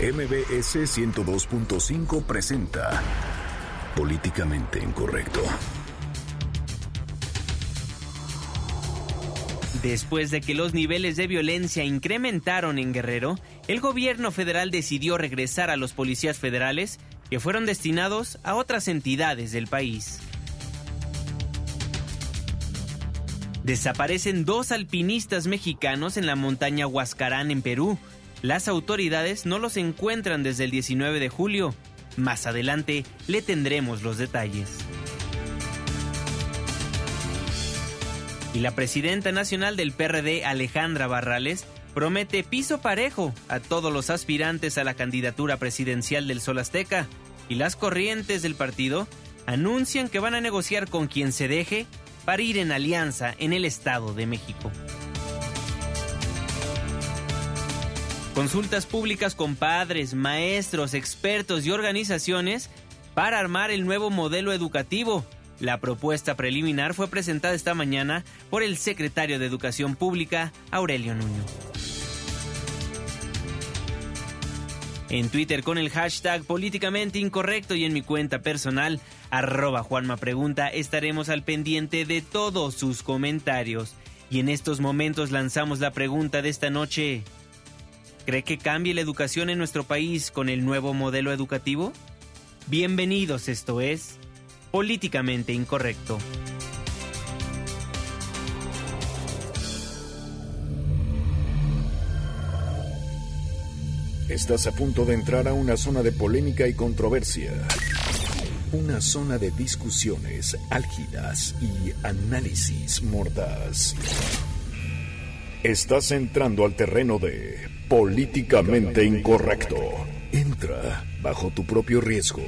MBS 102.5 presenta Políticamente Incorrecto. Después de que los niveles de violencia incrementaron en Guerrero, el gobierno federal decidió regresar a los policías federales que fueron destinados a otras entidades del país. Desaparecen dos alpinistas mexicanos en la montaña Huascarán en Perú. Las autoridades no los encuentran desde el 19 de julio. Más adelante le tendremos los detalles. Y la presidenta nacional del PRD, Alejandra Barrales, promete piso parejo a todos los aspirantes a la candidatura presidencial del Sol Azteca. Y las corrientes del partido anuncian que van a negociar con quien se deje para ir en alianza en el Estado de México. Consultas públicas con padres, maestros, expertos y organizaciones para armar el nuevo modelo educativo. La propuesta preliminar fue presentada esta mañana por el secretario de Educación Pública, Aurelio Nuño. En Twitter con el hashtag políticamente incorrecto y en mi cuenta personal, arroba Juanma Pregunta, estaremos al pendiente de todos sus comentarios. Y en estos momentos lanzamos la pregunta de esta noche. ¿Cree que cambie la educación en nuestro país con el nuevo modelo educativo? Bienvenidos, esto es Políticamente Incorrecto. Estás a punto de entrar a una zona de polémica y controversia. Una zona de discusiones álgidas y análisis mordaz. Estás entrando al terreno de políticamente incorrecto. Entra bajo tu propio riesgo.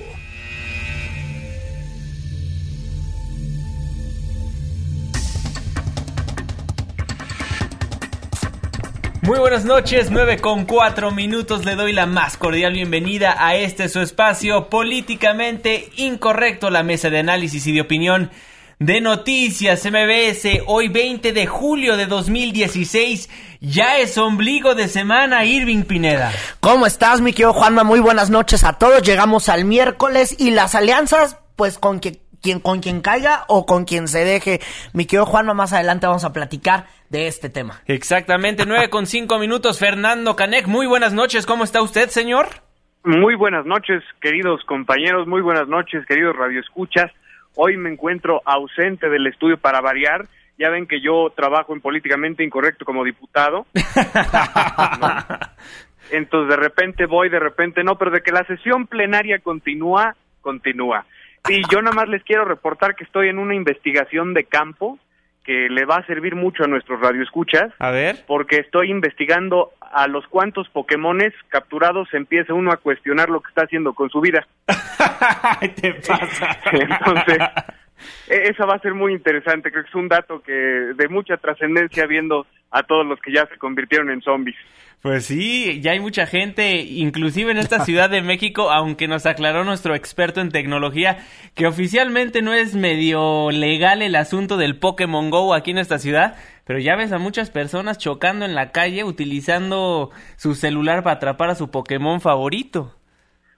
Muy buenas noches, 9 con 4 minutos. Le doy la más cordial bienvenida a este su espacio políticamente incorrecto, la mesa de análisis y de opinión de Noticias MBS. Hoy 20 de julio de 2016, ya es ombligo de semana, Irving Pineda. ¿Cómo estás, mi querido Juanma? Muy buenas noches a todos. Llegamos al miércoles y las alianzas, pues con que quien, con quien caiga o con quien se deje. Mi querido Juanma, más adelante vamos a platicar de este tema. Exactamente, nueve con cinco minutos. Fernando Canek, muy buenas noches. ¿Cómo está usted, señor? Muy buenas noches, queridos compañeros. Muy buenas noches, queridos radioescuchas. Hoy me encuentro ausente del estudio para variar. Ya ven que yo trabajo en políticamente incorrecto como diputado. Entonces de repente voy, de repente no, pero de que la sesión plenaria continúa, continúa. Y yo nada más les quiero reportar que estoy en una investigación de campo que le va a servir mucho a nuestros radioescuchas. A ver. Porque estoy investigando a los cuantos Pokémones capturados empieza uno a cuestionar lo que está haciendo con su vida. te pasa. Entonces, e-, eso va a ser muy interesante. Creo que es un dato que de mucha trascendencia viendo a todos los que ya se convirtieron en zombies. Pues sí, ya hay mucha gente, inclusive en esta Ciudad de México, aunque nos aclaró nuestro experto en tecnología, que oficialmente no es medio legal el asunto del Pokémon Go aquí en esta ciudad, pero ya ves a muchas personas chocando en la calle utilizando su celular para atrapar a su Pokémon favorito.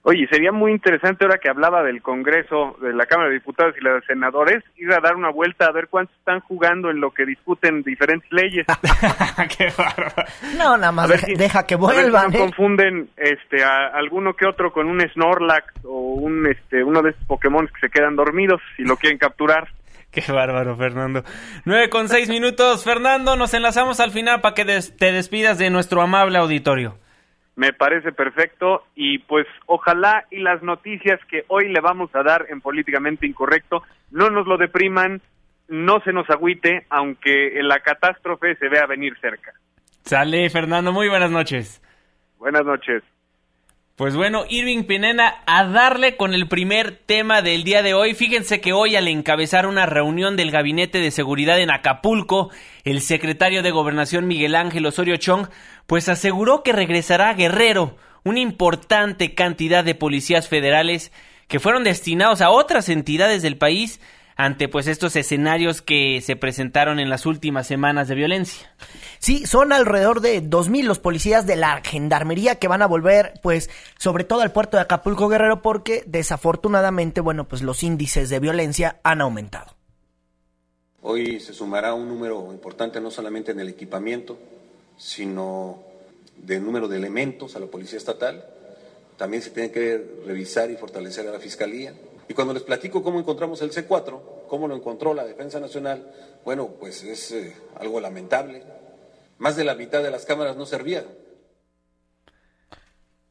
Oye, sería muy interesante ahora que hablaba del Congreso, de la Cámara de Diputados y la de Senadores, ir a dar una vuelta a ver cuántos están jugando en lo que discuten diferentes leyes. Qué bárbaro. No, nada más deja, deja que A ver si vuelvan. no ¿eh? confunden este a alguno que otro con un Snorlax o un este uno de estos Pokémon que se quedan dormidos si lo quieren capturar. Qué bárbaro, Fernando. Nueve con seis minutos. Fernando, nos enlazamos al final para que des- te despidas de nuestro amable auditorio. Me parece perfecto y pues ojalá y las noticias que hoy le vamos a dar en políticamente incorrecto no nos lo depriman, no se nos agüite, aunque la catástrofe se vea venir cerca. Sale, Fernando, muy buenas noches. Buenas noches. Pues bueno, Irving Pinena, a darle con el primer tema del día de hoy. Fíjense que hoy al encabezar una reunión del Gabinete de Seguridad en Acapulco, el secretario de Gobernación Miguel Ángel Osorio Chong, pues aseguró que regresará a Guerrero una importante cantidad de policías federales que fueron destinados a otras entidades del país ante pues estos escenarios que se presentaron en las últimas semanas de violencia. Sí, son alrededor de 2.000 los policías de la gendarmería que van a volver, pues, sobre todo al puerto de Acapulco Guerrero, porque desafortunadamente, bueno, pues los índices de violencia han aumentado. Hoy se sumará un número importante no solamente en el equipamiento, sino de número de elementos a la Policía Estatal. También se tiene que revisar y fortalecer a la Fiscalía. Y cuando les platico cómo encontramos el C4, cómo lo encontró la Defensa Nacional, bueno, pues es eh, algo lamentable. Más de la mitad de las cámaras no servían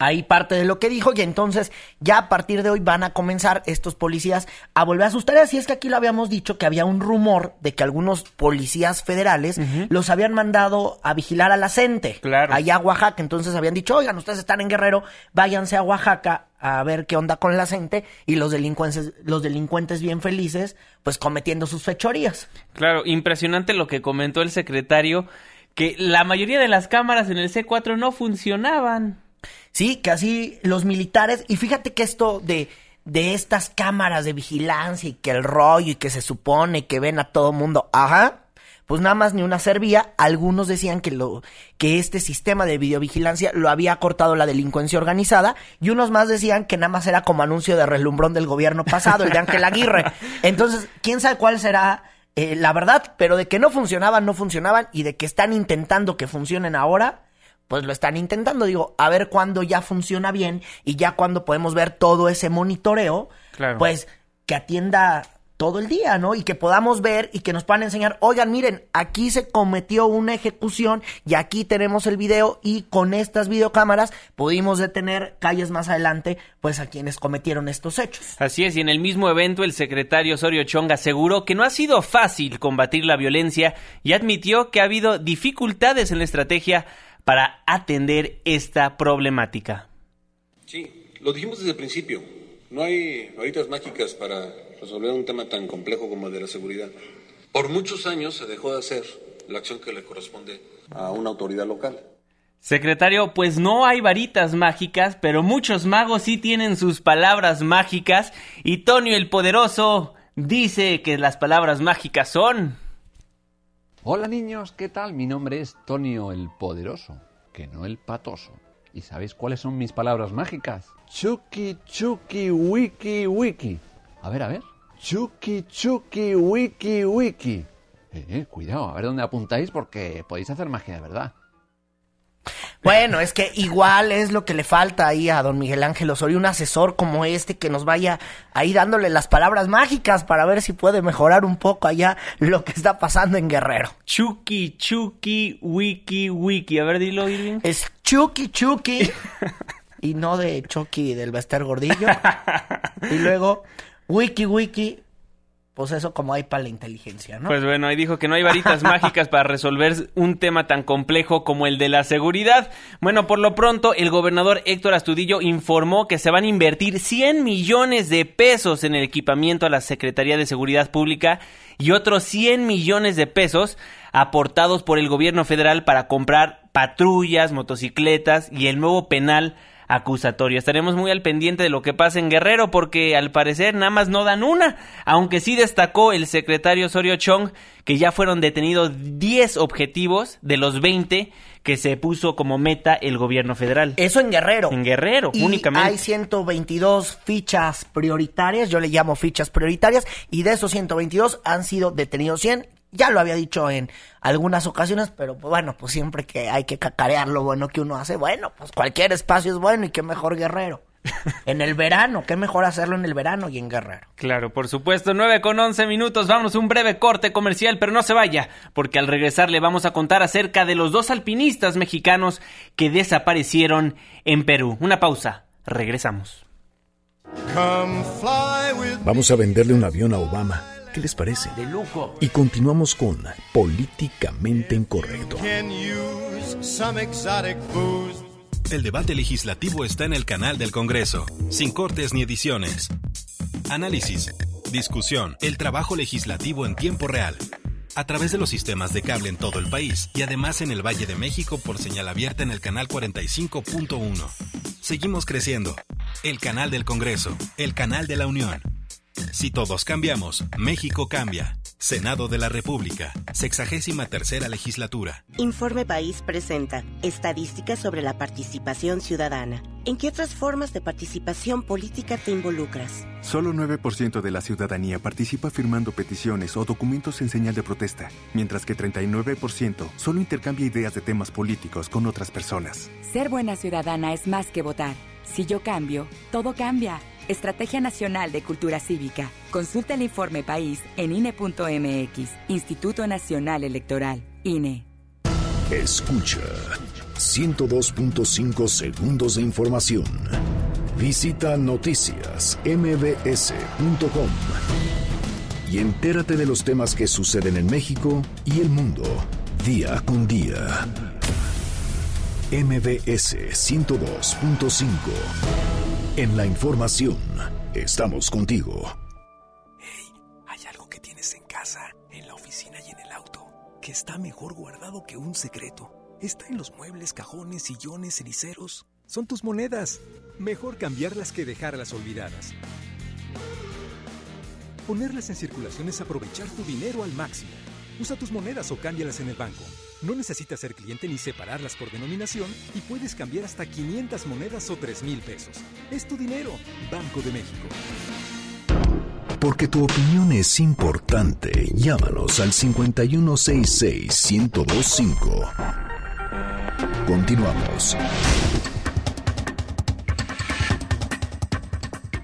ahí parte de lo que dijo y entonces ya a partir de hoy van a comenzar estos policías a volver a sus tareas. Y es que aquí lo habíamos dicho que había un rumor de que algunos policías federales los habían mandado a vigilar a la gente claro. allá a Oaxaca. Entonces habían dicho oigan ustedes están en Guerrero váyanse a Oaxaca a ver qué onda con la gente y los delincuentes los delincuentes bien felices pues cometiendo sus fechorías. Claro impresionante lo que comentó el secretario que la mayoría de las cámaras en el C4 no funcionaban Sí, que así los militares, y fíjate que esto de, de estas cámaras de vigilancia y que el rollo y que se supone que ven a todo mundo, ajá, pues nada más ni una servía. Algunos decían que lo que este sistema de videovigilancia lo había cortado la delincuencia organizada y unos más decían que nada más era como anuncio de relumbrón del gobierno pasado, el de Ángel Aguirre. Entonces, quién sabe cuál será eh, la verdad, pero de que no funcionaban, no funcionaban y de que están intentando que funcionen ahora, pues lo están intentando. Digo, a ver cuándo ya funciona bien y ya cuando podemos ver todo ese monitoreo, pues que atienda todo el día, ¿no? Y que podamos ver y que nos puedan enseñar, oigan, miren, aquí se cometió una ejecución y aquí tenemos el video y con estas videocámaras pudimos detener calles más adelante, pues a quienes cometieron estos hechos. Así es, y en el mismo evento el secretario Osorio Chong aseguró que no ha sido fácil combatir la violencia y admitió que ha habido dificultades en la estrategia para atender esta problemática. Sí, lo dijimos desde el principio. No hay varitas mágicas para resolver un tema tan complejo como el de la seguridad. Por muchos años se dejó de hacer la acción que le corresponde a una autoridad local. Secretario, pues no hay varitas mágicas, pero muchos magos sí tienen sus palabras mágicas y Tonio el Poderoso dice que las palabras mágicas son... Hola niños, ¿qué tal? Mi nombre es Tonio el Poderoso, que no el Patoso. ¿Y sabéis cuáles son mis palabras mágicas? Chuki, chuki, wiki, wiki. A ver, a ver. Chuki, chuki, wiki, wiki. Eh, eh, cuidado, a ver dónde apuntáis porque podéis hacer magia de verdad. Bueno, es que igual es lo que le falta ahí a don Miguel Ángel Osorio, un asesor como este que nos vaya ahí dándole las palabras mágicas para ver si puede mejorar un poco allá lo que está pasando en Guerrero. Chucky, Chucky, Wiki, Wiki. A ver, dilo, Irving. Es Chucky, Chucky. y no de Chucky del Bester Gordillo. y luego, Wiki, Wiki, pues eso como hay para la inteligencia, ¿no? Pues bueno, ahí dijo que no hay varitas mágicas para resolver un tema tan complejo como el de la seguridad. Bueno, por lo pronto, el gobernador Héctor Astudillo informó que se van a invertir 100 millones de pesos en el equipamiento a la Secretaría de Seguridad Pública y otros 100 millones de pesos aportados por el gobierno federal para comprar patrullas, motocicletas y el nuevo penal acusatorio. Estaremos muy al pendiente de lo que pasa en Guerrero porque al parecer nada más no dan una, aunque sí destacó el secretario Osorio Chong que ya fueron detenidos 10 objetivos de los 20 que se puso como meta el gobierno federal. Eso en Guerrero. En Guerrero, únicamente. Hay 122 fichas prioritarias, yo le llamo fichas prioritarias, y de esos 122 han sido detenidos 100 ya lo había dicho en algunas ocasiones, pero pues bueno, pues siempre que hay que cacarear lo bueno que uno hace, bueno, pues cualquier espacio es bueno y qué mejor guerrero. en el verano, qué mejor hacerlo en el verano y en Guerrero. Claro, por supuesto, 9 con 11 minutos, vamos a un breve corte comercial, pero no se vaya, porque al regresar le vamos a contar acerca de los dos alpinistas mexicanos que desaparecieron en Perú. Una pausa, regresamos. Vamos a venderle un avión a Obama. ¿Qué les parece? De lujo. Y continuamos con Políticamente Incorrecto. El debate legislativo está en el canal del Congreso, sin cortes ni ediciones. Análisis, discusión, el trabajo legislativo en tiempo real. A través de los sistemas de cable en todo el país y además en el Valle de México por señal abierta en el canal 45.1. Seguimos creciendo. El canal del Congreso, el canal de la Unión. Si todos cambiamos, México cambia. Senado de la República, sexagésima tercera legislatura. Informe País presenta Estadísticas sobre la participación ciudadana. ¿En qué otras formas de participación política te involucras? Solo 9% de la ciudadanía participa firmando peticiones o documentos en señal de protesta, mientras que 39% solo intercambia ideas de temas políticos con otras personas. Ser buena ciudadana es más que votar. Si yo cambio, todo cambia. Estrategia Nacional de Cultura Cívica. Consulta el informe país en INE.mx, Instituto Nacional Electoral, INE. Escucha 102.5 segundos de información. Visita noticias mbs.com y entérate de los temas que suceden en México y el mundo día con día. MBS 102.5 en la información, estamos contigo. Hey, hay algo que tienes en casa, en la oficina y en el auto, que está mejor guardado que un secreto. Está en los muebles, cajones, sillones, ceniceros. Son tus monedas. Mejor cambiarlas que dejarlas olvidadas. Ponerlas en circulación es aprovechar tu dinero al máximo. Usa tus monedas o cámbialas en el banco. No necesitas ser cliente ni separarlas por denominación y puedes cambiar hasta 500 monedas o 3 mil pesos. Es tu dinero, Banco de México. Porque tu opinión es importante, llámanos al 5166-1025. Continuamos.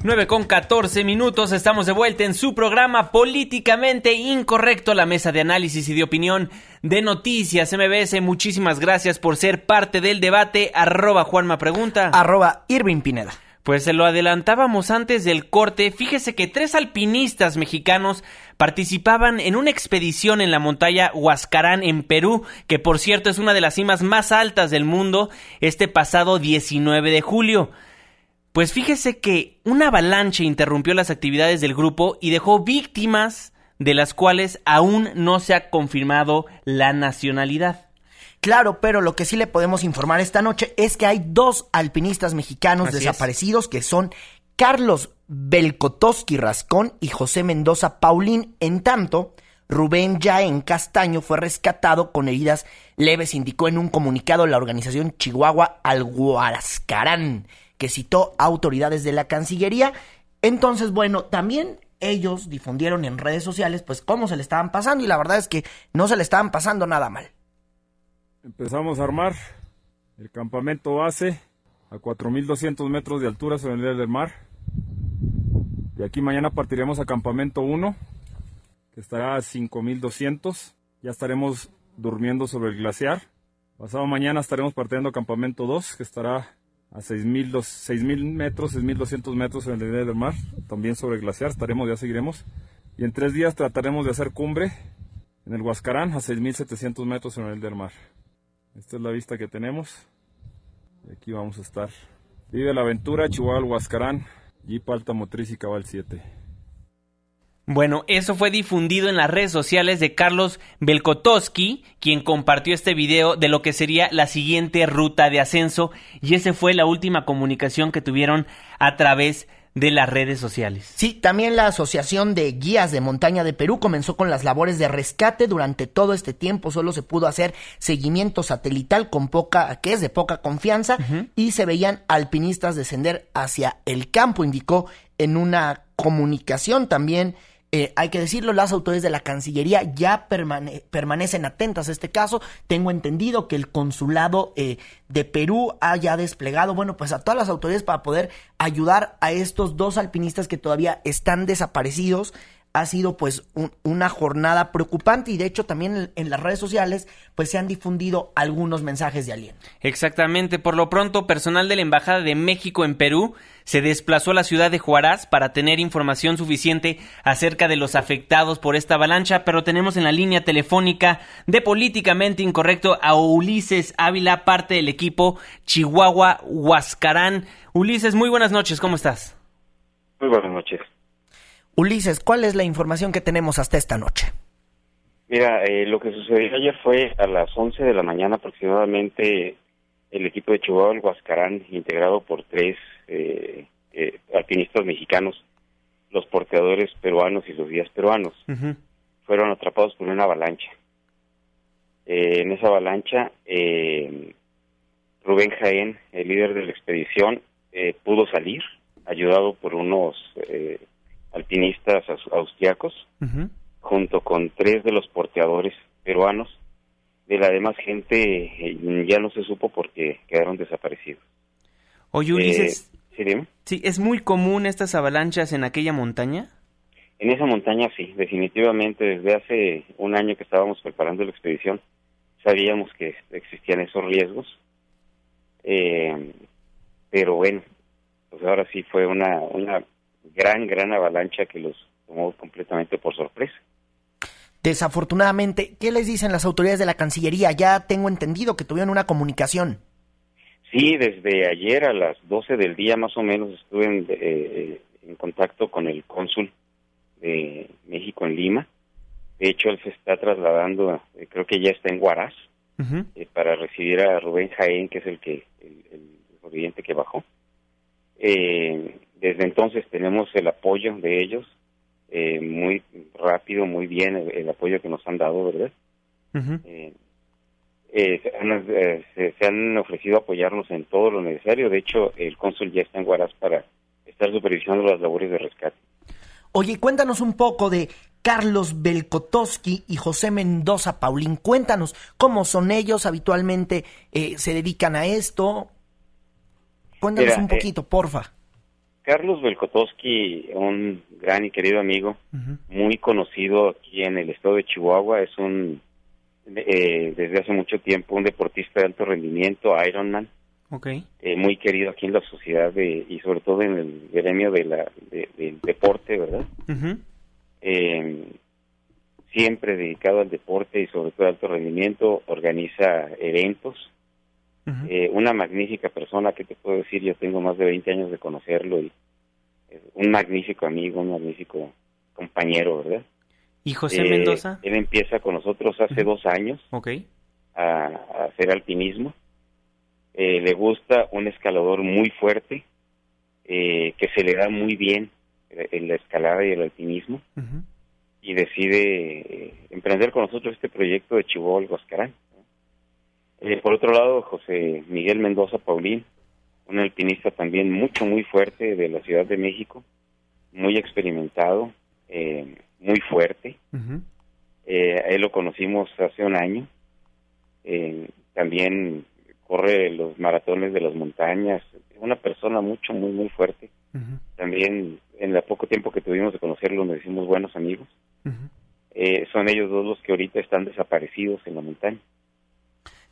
9 con 14 minutos, estamos de vuelta en su programa Políticamente Incorrecto, la mesa de análisis y de opinión de Noticias MBS. Muchísimas gracias por ser parte del debate. Arroba Juanma Pregunta. Arroba Irving Pineda. Pues se lo adelantábamos antes del corte. Fíjese que tres alpinistas mexicanos participaban en una expedición en la montaña Huascarán en Perú, que por cierto es una de las cimas más altas del mundo, este pasado 19 de julio. Pues fíjese que una avalancha interrumpió las actividades del grupo y dejó víctimas de las cuales aún no se ha confirmado la nacionalidad. Claro, pero lo que sí le podemos informar esta noche es que hay dos alpinistas mexicanos Así desaparecidos que son Carlos Belkotoski Rascón y José Mendoza Paulín. En tanto, Rubén Yaén Castaño fue rescatado con heridas leves, indicó en un comunicado la organización Chihuahua Alguarascarán, que citó autoridades de la Cancillería. Entonces, bueno, también ellos difundieron en redes sociales pues cómo se le estaban pasando y la verdad es que no se le estaban pasando nada mal. Empezamos a armar el campamento base a 4.200 metros de altura sobre el nivel del mar. De aquí mañana partiremos a campamento 1, que estará a 5.200. Ya estaremos durmiendo sobre el glaciar. Pasado mañana estaremos partiendo a campamento 2, que estará a 6.000 metros, 6.200 metros en el nivel del mar, también sobre el glaciar. Estaremos, ya seguiremos. Y en tres días trataremos de hacer cumbre en el Huascarán a 6.700 metros en el nivel del mar. Esta es la vista que tenemos. Y aquí vamos a estar. Vive la aventura, Chihuahua, Huascarán, Jeep Alta Motriz y Cabal 7. Bueno, eso fue difundido en las redes sociales de Carlos Belkotowski, quien compartió este video de lo que sería la siguiente ruta de ascenso y esa fue la última comunicación que tuvieron a través de las redes sociales. Sí, también la Asociación de Guías de Montaña de Perú comenzó con las labores de rescate. Durante todo este tiempo solo se pudo hacer seguimiento satelital con poca, que es de poca confianza, y se veían alpinistas descender hacia el campo, indicó en una comunicación también eh, hay que decirlo, las autoridades de la Cancillería ya permane permanecen atentas a este caso. Tengo entendido que el consulado eh, de Perú haya desplegado, bueno, pues a todas las autoridades para poder ayudar a estos dos alpinistas que todavía están desaparecidos ha sido pues un, una jornada preocupante y de hecho también en, en, las redes sociales pues se han difundido algunos mensajes de aliento. Exactamente, por lo pronto personal de la Embajada de México en Perú se desplazó a la ciudad de Juarás para tener información suficiente acerca de los afectados por esta avalancha, pero tenemos en la línea telefónica de Políticamente Incorrecto a Ulises Ávila, parte del equipo Chihuahua Huascarán. Ulises, muy buenas noches, ¿cómo estás? Muy buenas noches. Ulises, ¿cuál es la información que tenemos hasta esta noche? Mira, eh, lo que sucedió ayer fue a las 11 de la mañana aproximadamente el equipo de Chihuahua, el Huascarán, integrado por tres eh, eh, alpinistas mexicanos, los porteadores peruanos y los guías peruanos fueron atrapados por una avalancha. Eh, en esa avalancha, eh, Rubén Jaén, el líder de la expedición, eh, pudo salir, ayudado por unos eh, alpinistas aus- austriacos, junto con tres de los porteadores peruanos. De la demás gente ya no se supo porque quedaron desaparecidos. Oye, Ulises, ¿sí, dime? sí, ¿es muy común estas avalanchas en aquella montaña? En esa montaña sí, definitivamente desde hace un año que estábamos preparando la expedición sabíamos que existían esos riesgos, Eh, pero bueno, pues ahora sí fue una, una gran, gran avalancha que los tomó completamente por sorpresa. Desafortunadamente, ¿qué les dicen las autoridades de la Cancillería? Ya tengo entendido que tuvieron una comunicación. Sí, desde ayer a las 12 del día más o menos estuve en, eh, en contacto con el cónsul de México en Lima. De hecho, él se está trasladando, eh, creo que ya está en Huaraz, eh, para recibir a Rubén Jaén, que es el que el, el sobreviviente que bajó. Eh, desde entonces tenemos el apoyo de ellos, eh, muy rápido, muy bien el, el apoyo que nos han dado, ¿verdad? Eh, eh, se, han, eh, se- se han ofrecido apoyarnos en todo lo necesario. De hecho, el cónsul ya está en Huaraz para estar supervisando las labores de rescate. Oye, cuéntanos un poco de Carlos Belkotowski y José Mendoza Paulín. Cuéntanos cómo son ellos habitualmente, eh, se dedican a esto. Cuéntanos Mira, un eh, poquito, porfa. Carlos Belkotowski, un gran y querido amigo, muy conocido aquí en el estado de Chihuahua, es un eh, desde hace mucho tiempo un deportista de alto rendimiento, Ironman, Ok. eh, muy querido aquí en la sociedad de- y sobre todo en el gremio de la, de- del deporte, ¿verdad? Eh, siempre dedicado al deporte y sobre todo al alto rendimiento, organiza eventos. Eh, una magnífica persona que te puedo decir, yo tengo más de 20 años de conocerlo y es un magnífico amigo, un magnífico compañero, ¿verdad? ¿Y José Eh, Mendoza? Él empieza con nosotros hace dos años Ok. a, a hacer alpinismo. Eh, le gusta un escalador muy fuerte, eh, que se le da muy bien en la escalada y el alpinismo, y decide emprender con nosotros este proyecto de el Huascarán. Eh, por otro lado, José Miguel Mendoza Paulín, un alpinista también mucho, muy fuerte de la Ciudad de México, muy experimentado, eh, muy fuerte. Eh, a él lo conocimos hace un año. Eh, también corre los maratones de las montañas. Una persona mucho, muy, muy fuerte. También en el poco tiempo que tuvimos de conocerlo nos hicimos buenos amigos. Eh, son ellos dos los que ahorita están desaparecidos en la montaña.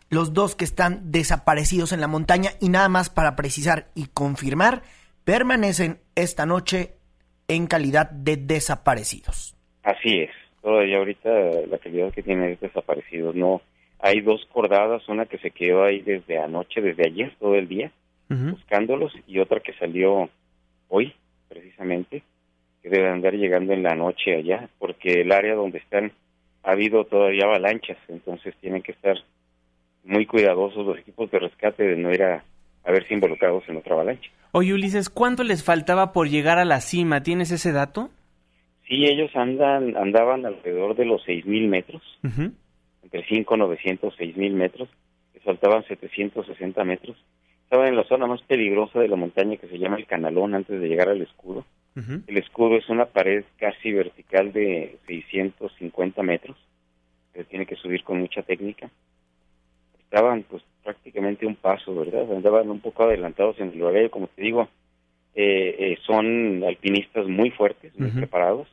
Los dos que están desaparecidos en la montaña y nada más para precisar y confirmar, permanecen esta noche en calidad de desaparecidos. Así es. Todavía ahorita la calidad que tiene es desaparecidos. No, hay dos cordadas, una que se quedó ahí desde anoche, desde ayer, todo el día, buscándolos, y otra que salió hoy, precisamente, que debe andar llegando en la noche allá, porque el área donde están ha habido todavía avalanchas, entonces tienen que estar muy cuidadosos los equipos de rescate de no ir a, a verse involucrados en otra avalancha. Oye, Ulises, ¿cuánto les faltaba por llegar a la cima? ¿Tienes ese dato? Sí, ellos andan andaban alrededor de los 6.000 metros, entre 5.900 6.000 metros, les faltaban 760 metros. Estaban en la zona más peligrosa de la montaña que se llama el Canalón antes de llegar al escudo. El escudo es una pared casi vertical de 650 metros, que tiene que subir con mucha técnica. Estaban pues prácticamente un paso, ¿verdad? Andaban un poco adelantados en el horario, como te digo, eh, eh, son alpinistas muy fuertes, muy preparados,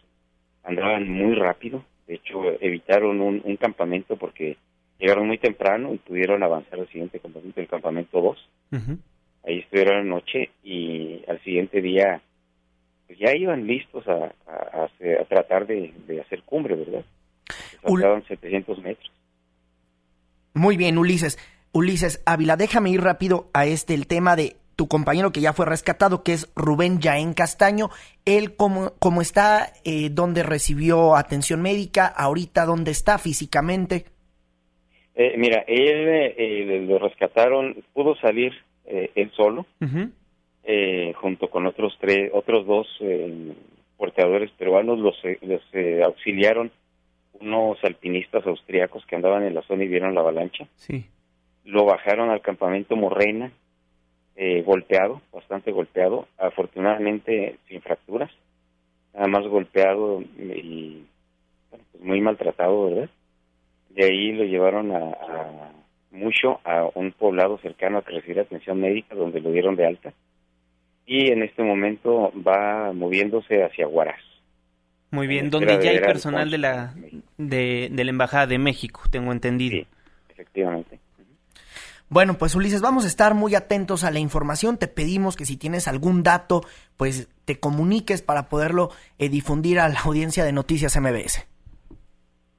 andaban muy rápido, de hecho evitaron un, un campamento porque llegaron muy temprano y pudieron avanzar al siguiente campamento, el campamento 2. Ahí estuvieron la noche y al siguiente día pues ya iban listos a, a- a hacer- a tratar de, de hacer cumbre, ¿verdad? Les faltaban 700 metros. Muy bien, Ulises. Ulises Ávila, déjame ir rápido a este, el tema de tu compañero que ya fue rescatado, que es Rubén Yaén Castaño. Él, ¿cómo, cómo está? Eh, ¿Dónde recibió atención médica? ¿Ahorita dónde está físicamente? Eh, mira, él eh, lo rescataron, pudo salir eh, él solo, eh, junto con otros tres, otros dos porteadores peruanos los, los auxiliaron unos alpinistas austriacos que andaban en la zona y vieron la avalancha. Sí. Lo bajaron al campamento Morreina, eh, golpeado, bastante golpeado, afortunadamente sin fracturas, nada más golpeado y bueno, pues muy maltratado, ¿verdad? De ahí lo llevaron a, a mucho a un poblado cercano a que recibiera atención médica, donde lo dieron de alta. Y en este momento va moviéndose hacia Huaraz. Muy bien, En donde ya hay personal de la, de, de la Embajada de México, tengo entendido. Efectivamente. Bueno, pues Ulises, vamos a estar muy atentos a la información. Te pedimos que si tienes algún dato, pues te comuniques para poderlo eh, difundir a la audiencia de Noticias MBS.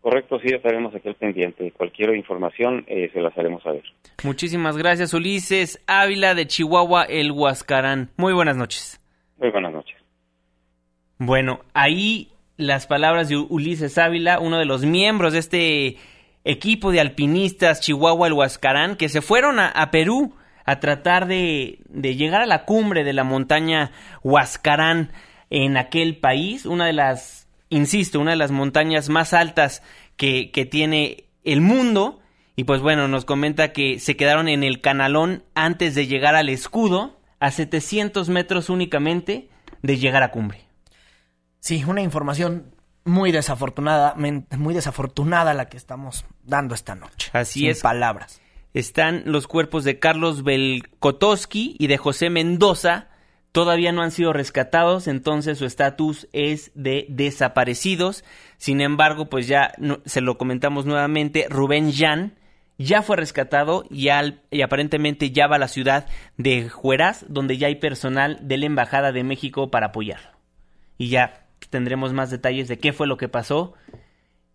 Correcto, sí, estaremos aquí al pendiente. Cualquier información eh, se las haremos saber. Muchísimas gracias, Ulises Ávila de Chihuahua, el Huascarán. Muy buenas noches. Muy buenas noches. Bueno, ahí las palabras de Ulises Ávila, uno de los miembros de este equipo de alpinistas Chihuahua el Huascarán, que se fueron a, Perú a tratar de, de, llegar a la cumbre de la montaña Huascarán en aquel país, una de las, insisto, una de las montañas más altas que, que tiene el mundo. Y pues bueno, nos comenta que se quedaron en el canalón antes de llegar al escudo, a 700 metros únicamente de llegar a cumbre. Sí, una información muy desafortunada, muy desafortunada la que estamos dando esta noche. Así Sin es. palabras. Están los cuerpos de Carlos Belkotowski y de José Mendoza. Todavía no han sido rescatados, entonces su estatus es de desaparecidos. Sin embargo, pues ya no, se lo comentamos nuevamente, Rubén Jan ya fue rescatado y, al, y, aparentemente ya va a la ciudad de Jueraz, donde ya hay personal de la Embajada de México para apoyarlo. Y ya tendremos más detalles de qué fue lo que pasó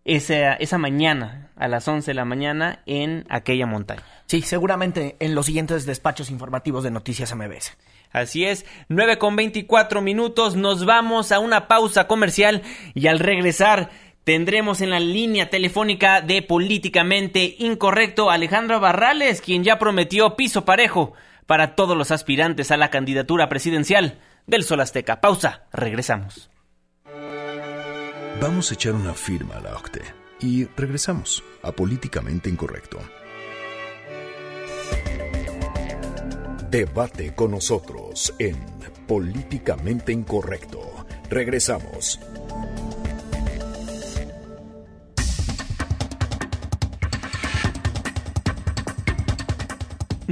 esa, esa mañana, a las 11 de la mañana, en aquella montaña. Sí, seguramente en los siguientes despachos informativos de Noticias MBS. Así es, 9 con 24 minutos, nos vamos a una pausa comercial y al regresar tendremos en la línea telefónica de Políticamente Incorrecto Alejandra Barrales, quien ya prometió piso parejo para todos los aspirantes a la candidatura presidencial del Sol Azteca. Pausa, regresamos. Vamos a echar una firma a la OCTE y regresamos a Políticamente Incorrecto. Debate con nosotros en Políticamente Incorrecto. Regresamos.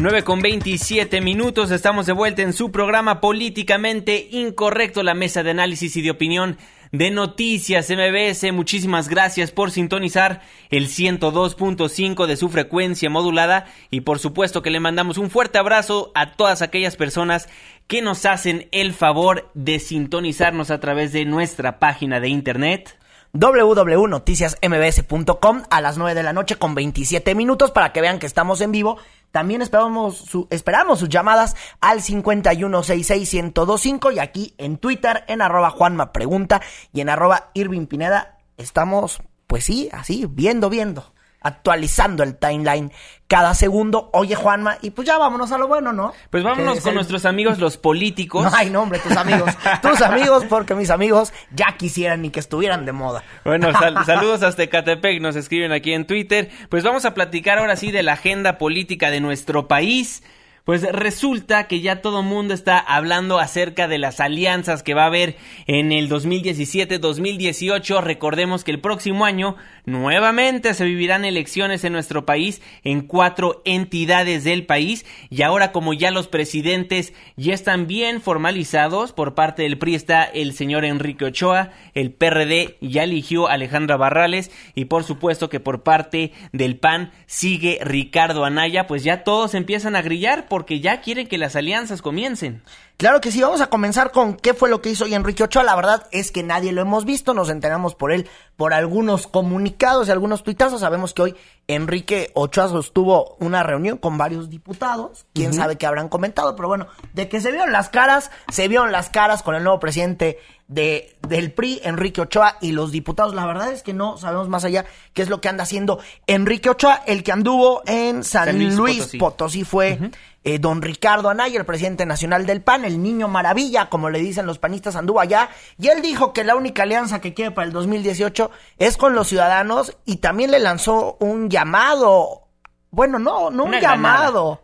Nueve con 27 minutos, estamos de vuelta en su programa Políticamente Incorrecto, la mesa de análisis y de opinión de Noticias MBS. Muchísimas gracias por sintonizar el 102.5 de su frecuencia modulada y por supuesto que le mandamos un fuerte abrazo a todas aquellas personas que nos hacen el favor de sintonizarnos a través de nuestra página de internet www.noticiasmbs.com a las 9 de la noche con 27 minutos para que vean que estamos en vivo. También esperamos, su, esperamos sus llamadas al 5166125 y aquí en Twitter en arroba Juanma Pregunta y en arroba Irving Pineda. Estamos, pues sí, así, viendo, viendo actualizando el timeline cada segundo. Oye, Juanma, y pues ya vámonos a lo bueno, ¿no? Pues vámonos con el... nuestros amigos los políticos. No, ay, no, hombre, tus amigos. tus amigos, porque mis amigos ya quisieran ni que estuvieran de moda. Bueno, sal saludos hasta Ecatepec, nos escriben aquí en Twitter. Pues vamos a platicar ahora sí de la agenda política de nuestro país. Pues resulta que ya todo mundo está hablando acerca de las alianzas que va a haber en el 2017-2018. Recordemos que el próximo año nuevamente se vivirán elecciones en nuestro país en cuatro entidades del país y ahora como ya los presidentes ya están bien formalizados por parte del PRI está el señor Enrique Ochoa, el PRD ya eligió Alejandra Barrales y por supuesto que por parte del PAN sigue Ricardo Anaya, pues ya todos empiezan a grillar porque ya quieren que las alianzas comiencen. Claro que sí, vamos a comenzar con qué fue lo que hizo hoy Enrique Ochoa. La verdad es que nadie lo hemos visto, nos enteramos por él, por algunos comunicados y algunos tuitazos. Sabemos que hoy Enrique Ochoa sostuvo una reunión con varios diputados, quién uh -huh. sabe qué habrán comentado, pero bueno, de que se vieron las caras, se vieron las caras con el nuevo presidente de, del PRI, Enrique Ochoa y los diputados. La verdad es que no sabemos más allá qué es lo que anda haciendo Enrique Ochoa. El que anduvo en San, Luis, Potosí. fue eh, don Ricardo Anaya, el presidente nacional del PAN, el niño maravilla, como le dicen los panistas, anduvo allá. Y él dijo que la única alianza que quiere para el 2018 es con los ciudadanos y también le lanzó un llamado. Bueno, no, no un llamado.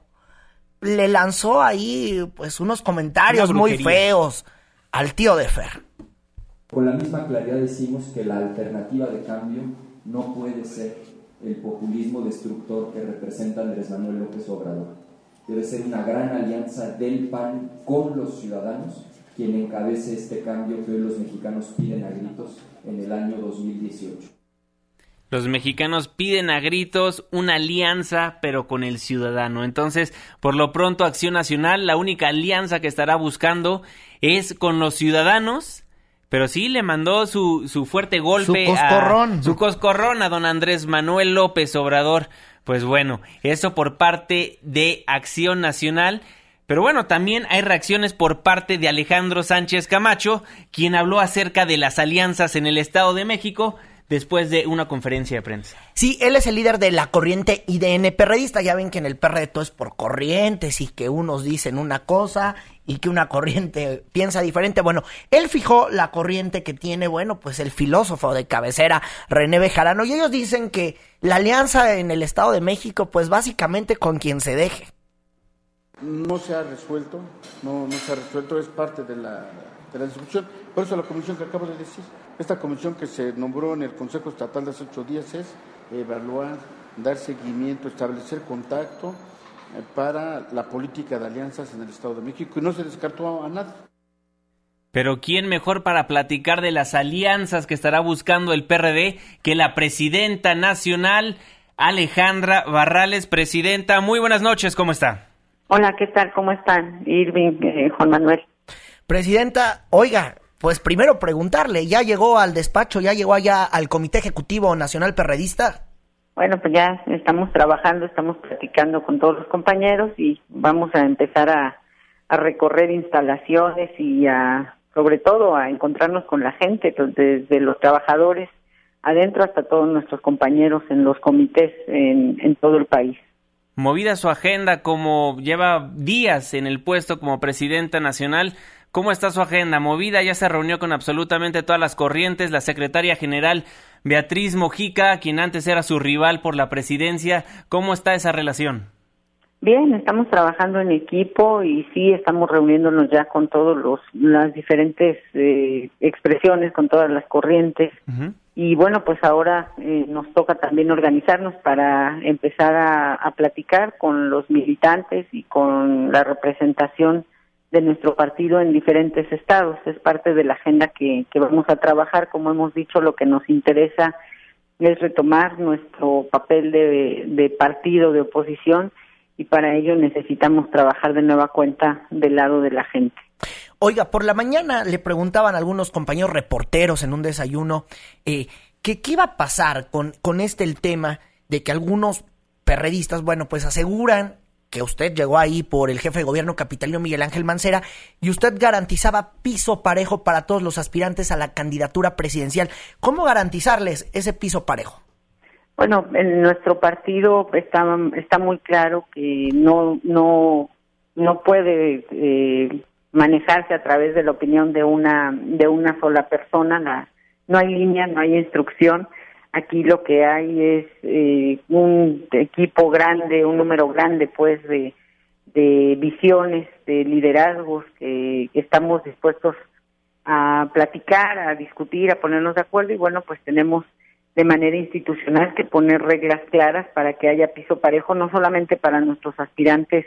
Le lanzó ahí, pues, unos comentarios muy feos al tío de Fer. Con la misma claridad decimos que la alternativa de cambio no puede ser el populismo destructor que representa Andrés Manuel López Obrador. Debe ser una gran alianza del PAN con los ciudadanos quien encabece este cambio que hoy los mexicanos piden a gritos en el año 2018. Los mexicanos piden a gritos una alianza, pero con el ciudadano. Entonces, por lo pronto, Acción Nacional, la única alianza que estará buscando es con los ciudadanos pero sí le mandó su, su fuerte golpe. Su coscorrón. A, su coscorrón a don Andrés Manuel López Obrador. Pues bueno, eso por parte de Acción Nacional. Pero bueno, también hay reacciones por parte de Alejandro Sánchez Camacho, quien habló acerca de las alianzas en el Estado de México después de una conferencia de prensa. Sí, él es el líder de la corriente IDN perredista. Ya ven que en el PRD todo es por corrientes y que unos dicen una cosa y que una corriente piensa diferente. Bueno, él fijó la corriente que tiene, bueno, pues el filósofo de cabecera René Bejarano y ellos dicen que la alianza en el Estado de México, pues básicamente con quien se deje. No se ha resuelto, no, no se ha resuelto, es parte de la, de la discusión. Por eso la comisión que acabo de decir, esta comisión que se nombró en el Consejo Estatal de hace ocho días es evaluar, dar seguimiento, establecer contacto para la política de alianzas en el Estado de México y no se descartó a nada. Pero ¿quién mejor para platicar de las alianzas que estará buscando el PRD que la presidenta nacional Alejandra Barrales? Presidenta, muy buenas noches, ¿cómo está? Hola, ¿qué tal? ¿Cómo están? Irving, eh, Juan Manuel. Presidenta, oiga, pues primero preguntarle, ¿ya llegó al despacho, ya llegó allá al Comité Ejecutivo Nacional Perredista? Bueno, pues ya estamos trabajando, estamos platicando con todos los compañeros y vamos a empezar a, recorrer instalaciones y a, sobre todo, a encontrarnos con la gente, pues, desde los trabajadores adentro hasta todos nuestros compañeros en los comités en, en todo el país. Movida su agenda como lleva días en el puesto como presidenta nacional, ¿Cómo está su agenda? Movida, ya se reunió con absolutamente todas las corrientes. La secretaria general Beatriz Mojica, quien antes era su rival por la presidencia. ¿Cómo está esa relación? Bien, estamos trabajando en equipo y sí estamos reuniéndonos ya con todos los las diferentes eh, expresiones, con todas las corrientes. Y bueno, pues ahora eh, nos toca también organizarnos para empezar a platicar con los militantes y con la representación de nuestro partido en diferentes estados. Es parte de la agenda que, vamos a trabajar. Como hemos dicho, lo que nos interesa es retomar nuestro papel de, partido de oposición y para ello necesitamos trabajar de nueva cuenta del lado de la gente. Oiga, por la mañana le preguntaban algunos compañeros reporteros en un desayuno eh, que qué iba a pasar con, con este el tema de que algunos perredistas, bueno, pues aseguran que usted llegó ahí por el jefe de gobierno capitalino Miguel Ángel Mancera y usted garantizaba piso parejo para todos los aspirantes a la candidatura presidencial. ¿Cómo garantizarles ese piso parejo? Bueno, en nuestro partido está, está muy claro que no, no, no puede eh, manejarse a través de la opinión de una, de una sola persona. no hay línea, no hay instrucción Aquí lo que hay es eh, un equipo grande, un número grande, pues, de, visiones, de liderazgos que, estamos dispuestos a platicar, a discutir, a ponernos de acuerdo. Y bueno, pues tenemos de manera institucional que poner reglas claras para que haya piso parejo, no solamente para nuestros aspirantes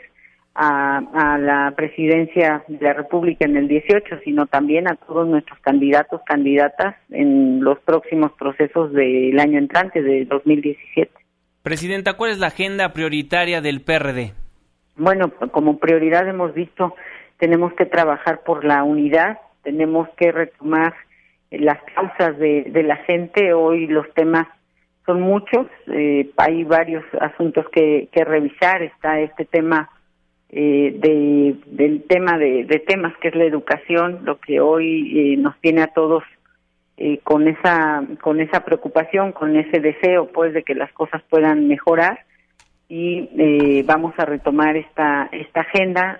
a, la presidencia de la República en el 18, sino también a todos nuestros candidatos, candidatas en los próximos procesos del año entrante, de 2017. Presidenta, ¿cuál es la agenda prioritaria del PRD? Bueno, como prioridad hemos visto, tenemos que trabajar por la unidad, tenemos que retomar las causas de, la gente. Hoy los temas son muchos, eh, hay varios asuntos que, que revisar. Está este tema eh, de, del tema de, temas que es la educación, lo que hoy eh, nos tiene a todos eh, con esa con esa preocupación, con ese deseo, pues, de que las cosas puedan mejorar. Y vamos a retomar esta esta agenda,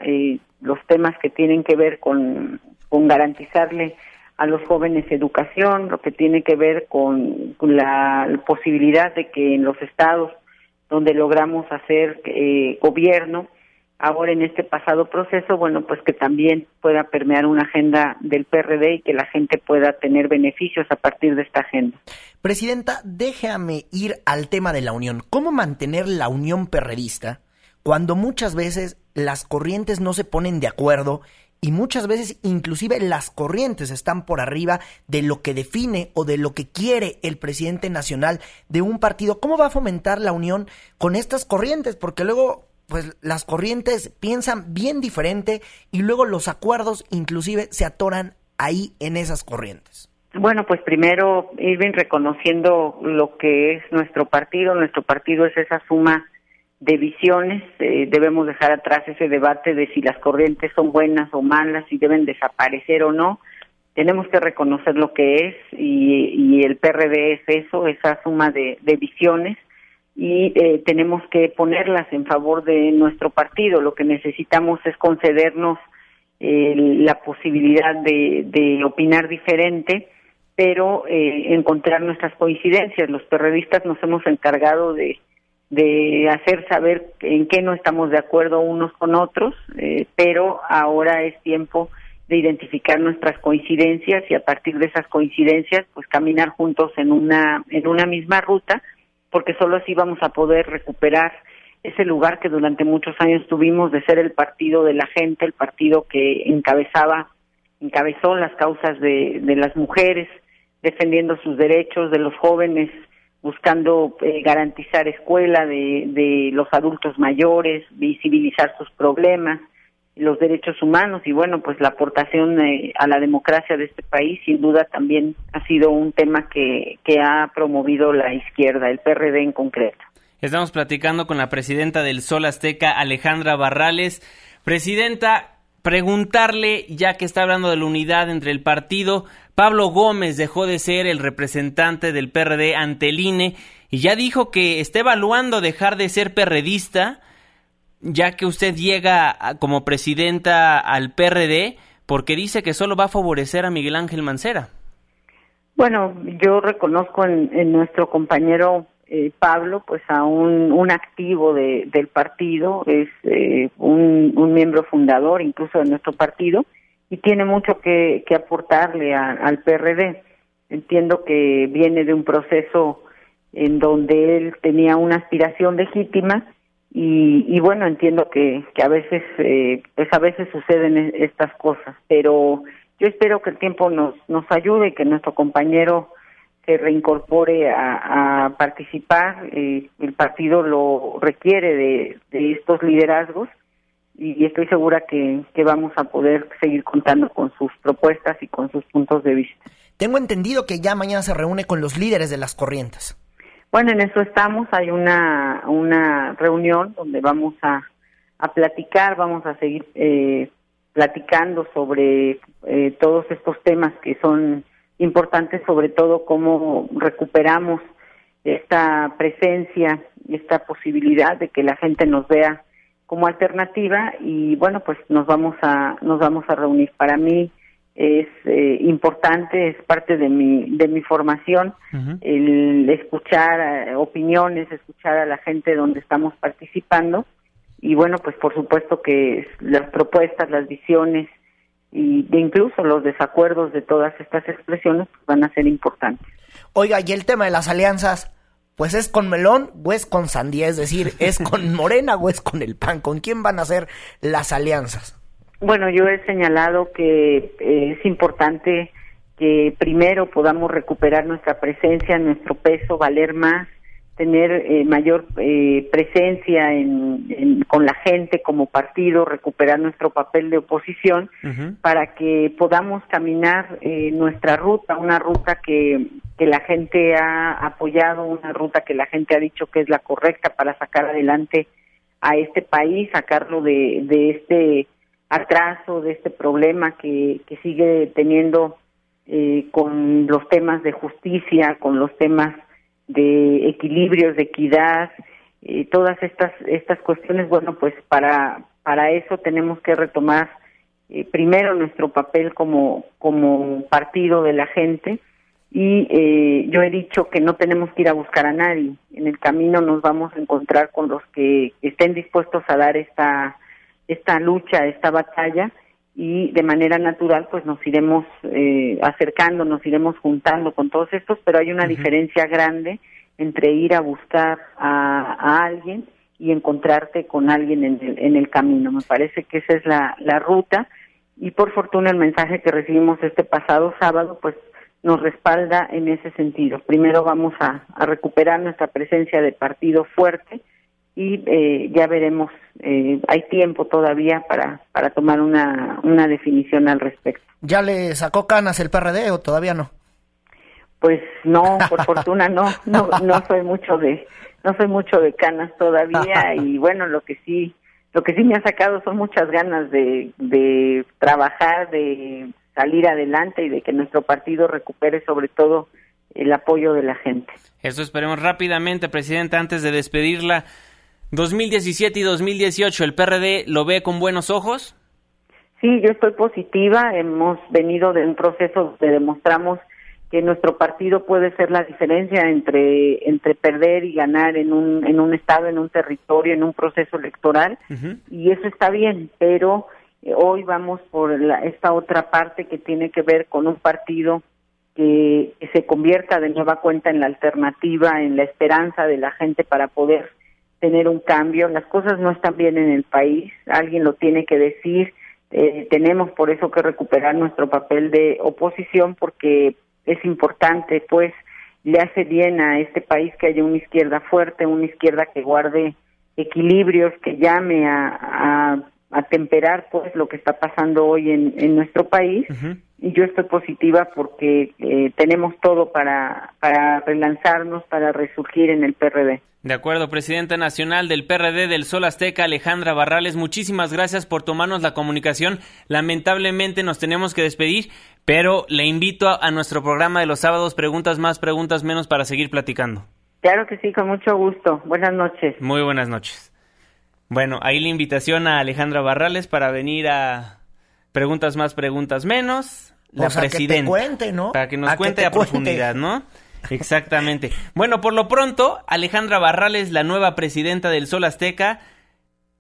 los temas que tienen que ver con con garantizarle a los jóvenes educación, lo que tiene que ver con, la posibilidad de que en los estados donde logramos hacer eh, gobierno, ahora en este pasado proceso, bueno, pues que también pueda permear una agenda del PRD y que la gente pueda tener beneficios a partir de esta agenda. Presidenta, déjame ir al tema de la unión. ¿Cómo mantener la unión perredista cuando muchas veces las corrientes no se ponen de acuerdo y muchas veces inclusive las corrientes están por arriba de lo que define o de lo que quiere el presidente nacional de un partido. ¿Cómo va a fomentar la unión con estas corrientes? Porque luego pues las corrientes piensan bien diferente y luego los acuerdos inclusive se atoran ahí en esas corrientes. Bueno, pues primero Irving reconociendo lo que es nuestro partido, nuestro partido es esa suma de visiones, eh, debemos dejar atrás ese debate de si las corrientes son buenas o malas, si deben desaparecer o no. Tenemos que reconocer lo que es y, el PRD es eso, esa suma de, visiones y eh, tenemos que ponerlas en favor de nuestro partido. Lo que necesitamos es concedernos eh, la posibilidad de, opinar diferente, pero encontrar nuestras coincidencias. Los periodistas nos hemos encargado de de hacer saber en qué no estamos de acuerdo unos con otros, eh, pero ahora es tiempo de identificar nuestras coincidencias y a partir de esas coincidencias pues caminar juntos en una en una misma ruta porque solo así vamos a poder recuperar ese lugar que durante muchos años tuvimos de ser el partido de la gente, el partido que encabezaba encabezó las causas de, las mujeres, defendiendo sus derechos, de los jóvenes, buscando eh, garantizar escuela de, de los adultos mayores, visibilizar sus problemas, los derechos humanos y bueno, pues la aportación eh, a la democracia de este país sin duda también ha sido un tema que, que ha promovido la izquierda, el PRD en concreto. Estamos platicando con la presidenta del Sol Azteca, Alejandra Barrales. Presidenta, preguntarle, ya que está hablando de la unidad entre el partido, Pablo Gómez dejó de ser el representante del PRD ante el INE y ya dijo que está evaluando dejar de ser perredista, ya que usted llega como presidenta al PRD, porque dice que solo va a favorecer a Miguel Ángel Mancera. Bueno, yo reconozco en nuestro compañero eh, Pablo, pues a un, activo de, del partido, es eh, un, un, miembro fundador incluso de nuestro partido y tiene mucho que, que aportarle al PRD. Entiendo que viene de un proceso en donde él tenía una aspiración legítima y, y bueno, entiendo que, que a veces, eh, pues a veces suceden e, estas cosas, pero yo espero que el tiempo nos, nos ayude y que nuestro compañero se reincorpore a, participar. Eh, el partido lo requiere de, estos liderazgos y estoy segura que, vamos a poder seguir contando con sus propuestas y con sus puntos de vista. Tengo entendido que ya mañana se reúne con los líderes de las corrientes. Bueno, en eso estamos. Hay una, una reunión donde vamos a, a platicar, vamos a seguir eh, platicando sobre eh, todos estos temas que son importante sobre todo cómo recuperamos esta presencia, esta posibilidad de que la gente nos vea como alternativa y bueno pues nos vamos a nos vamos a reunir para mí es eh, importante es parte de mi de mi formación el escuchar eh, opiniones escuchar a la gente donde estamos participando y bueno pues por supuesto que las propuestas las visiones y de incluso los desacuerdos de todas estas expresiones van a ser importantes. Oiga, y el tema de las alianzas, pues es con melón o es con sandía, es decir, es con morena o es con el pan, ¿con quién van a ser las alianzas? Bueno, yo he señalado que eh, es importante que primero podamos recuperar nuestra presencia, nuestro peso, valer más, tener eh, mayor eh, presencia en, con la gente como partido, recuperar nuestro papel de oposición para que podamos caminar eh, nuestra ruta, una ruta que, que la gente ha apoyado, una ruta que la gente ha dicho que es la correcta para sacar adelante a este país, sacarlo de, de este atraso, de este problema que, que sigue teniendo eh, con los temas de justicia, con los temas de equilibrios, de equidad, eh, todas estas estas cuestiones, bueno, pues para para eso tenemos que retomar eh, primero nuestro papel como como partido de la gente y eh, yo he dicho que no tenemos que ir a buscar a nadie. En el camino nos vamos a encontrar con los que estén dispuestos a dar esta esta lucha, esta batalla y de manera natural pues nos iremos eh, acercando, nos iremos juntando con todos estos, pero hay una diferencia grande entre ir a buscar a, alguien y encontrarte con alguien en el, en el camino. Me parece que esa es la, la ruta y por fortuna el mensaje que recibimos este pasado sábado pues nos respalda en ese sentido. Primero vamos a, recuperar nuestra presencia de partido fuerte y eh, ya veremos, eh, hay tiempo todavía para, para tomar una, una definición al respecto. ¿Ya le sacó canas el PRD o todavía no? Pues no, por fortuna no, no, no soy mucho de, no soy mucho de canas todavía y bueno, lo que sí, lo que sí me ha sacado son muchas ganas de, de trabajar, de salir adelante y de que nuestro partido recupere sobre todo el apoyo de la gente. Eso esperemos rápidamente, Presidenta, antes de despedirla. 2017 y 2018, ¿el PRD lo ve con buenos ojos? Sí, yo estoy positiva. Hemos venido de un proceso donde demostramos que nuestro partido puede ser la diferencia entre entre perder y ganar en un en un estado, en un territorio, en un proceso electoral y eso está bien, pero eh, hoy vamos por esta otra parte que tiene que ver con un partido que, se convierta de nueva cuenta en la alternativa, en la esperanza de la gente para poder tener un cambio. Las cosas no están bien en el país, alguien lo tiene que decir. Eh, tenemos por eso que recuperar nuestro papel de oposición porque es importante, pues le hace bien a este país que haya una izquierda fuerte, una izquierda que guarde equilibrios, que llame a a temperar pues lo que está pasando hoy en, en nuestro país y yo estoy positiva porque eh, tenemos todo para, para relanzarnos, para resurgir en el PRD. De acuerdo, Presidenta Nacional del PRD del Sol Azteca, Alejandra Barrales, muchísimas gracias por tomarnos la comunicación. Lamentablemente nos tenemos que despedir, pero le invito a, a nuestro programa de los sábados, preguntas más, preguntas menos, para seguir platicando. Claro que sí, con mucho gusto. Buenas noches. Muy buenas noches. Bueno, ahí la invitación a Alejandra Barrales para venir a Preguntas más, preguntas menos. La o sea, presidenta. Que te cuente, ¿no? Para que nos cuente a profundidad, ¿no? Exactamente. Bueno, por lo pronto, Alejandra Barrales, la nueva presidenta del Sol Azteca,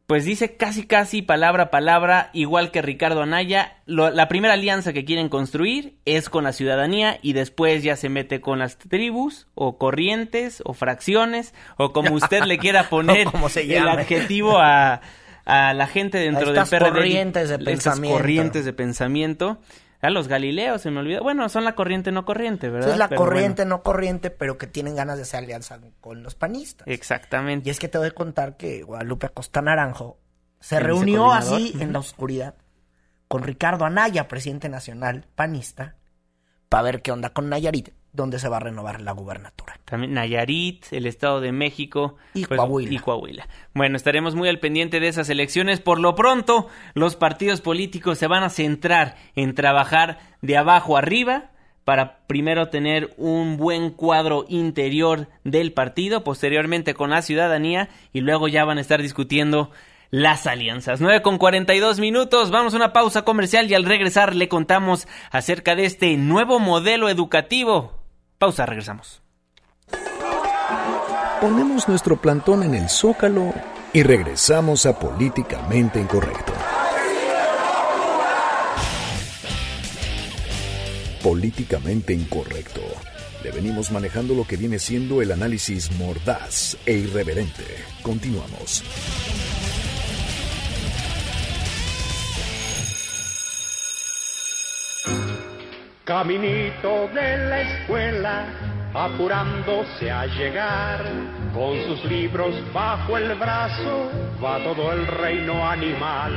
pues dice casi casi palabra a palabra, igual que Ricardo Anaya, la primera alianza que quieren construir es con la ciudadanía y después ya se mete con las tribus o corrientes o fracciones o como usted le quiera poner el adjetivo a, a, la gente dentro del PRD. Corrientes de pensamiento. corrientes de pensamiento. A los Galileos, se me olvidó. Bueno, son la corriente no corriente, ¿verdad? es la corriente no corriente, pero que tienen ganas de hacer alianza con los panistas. Exactamente. Y es que te voy a contar que Guadalupe Acosta Naranjo se reunió así en la oscuridad con Ricardo Anaya, presidente nacional panista, para ver qué onda con Nayarit donde se va a renovar la gubernatura. También Nayarit, el Estado de México y, pues, Coahuila. y Coahuila. Bueno, estaremos muy al pendiente de esas elecciones. Por lo pronto, los partidos políticos se van a centrar en trabajar de abajo arriba para primero tener un buen cuadro interior del partido, posteriormente con la ciudadanía y luego ya van a estar discutiendo las alianzas. 9 con 42 minutos, vamos a una pausa comercial y al regresar le contamos acerca de este nuevo modelo educativo Pausa, regresamos. Ponemos nuestro plantón en el zócalo y regresamos a Políticamente Incorrecto. Políticamente Incorrecto. Le venimos manejando lo que viene siendo el análisis mordaz e irreverente. Continuamos. Caminito de la escuela, apurándose a llegar, con sus libros bajo el brazo, va todo el reino animal.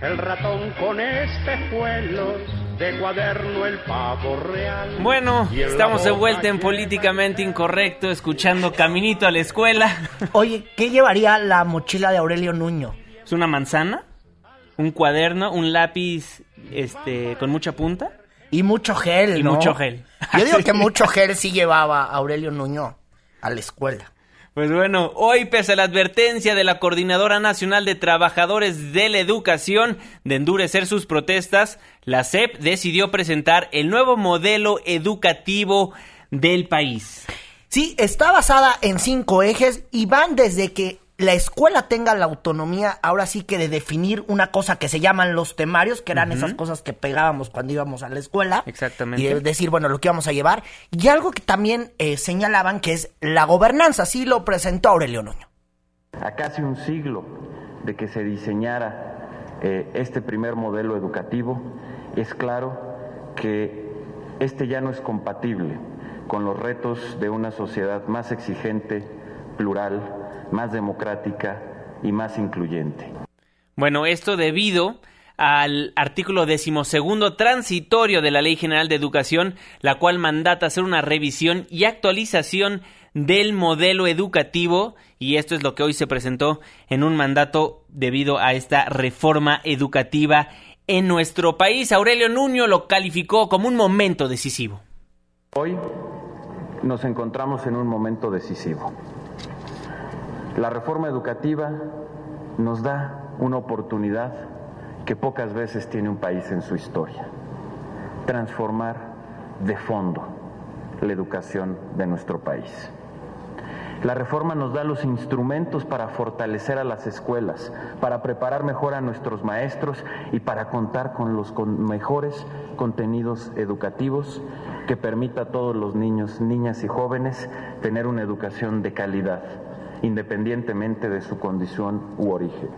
El ratón con espejuelos de cuaderno el pavo real. Bueno, estamos de vuelta en Políticamente Incorrecto, escuchando Caminito a la Escuela. Oye, ¿qué llevaría la mochila de Aurelio Nuño? ¿Es una manzana? ¿Un cuaderno? ¿Un lápiz este, con mucha punta? Y mucho gel, Y ¿no? mucho gel. Yo digo que mucho gel sí llevaba Aurelio Nuño a la escuela. Pues bueno, hoy pese a la advertencia de la Coordinadora Nacional de Trabajadores de la Educación de endurecer sus protestas, la SEP decidió presentar el nuevo modelo educativo del país. Sí, está basada en cinco ejes y van desde que la escuela tenga la autonomía, ahora sí que de definir una cosa que se llaman los temarios, que eran esas cosas que pegábamos cuando íbamos a la escuela. Exactamente. Y de decir, bueno, lo que íbamos a llevar. Y algo que también eh, señalaban que es la gobernanza, así lo presentó Aurelio Nuño. A casi un siglo de que se diseñara eh, este primer modelo educativo, es claro que este ya no es compatible con los retos de una sociedad más exigente, plural, más democrática y más incluyente. Bueno, esto debido al artículo decimosegundo transitorio de la Ley General de Educación, la cual mandata hacer una revisión y actualización del modelo educativo y esto es lo que hoy se presentó en un mandato debido a esta reforma educativa en nuestro país. Aurelio Nuño lo calificó como un momento decisivo. Hoy nos encontramos en un momento decisivo. La reforma educativa nos da una oportunidad que pocas veces tiene un país en su historia. Transformar de fondo la educación de nuestro país. La reforma nos da los instrumentos para fortalecer a las escuelas, para preparar mejor a nuestros maestros y para contar con los con mejores contenidos educativos que permita a todos los niños, niñas y jóvenes tener una educación de calidad, independientemente de su condición u origen.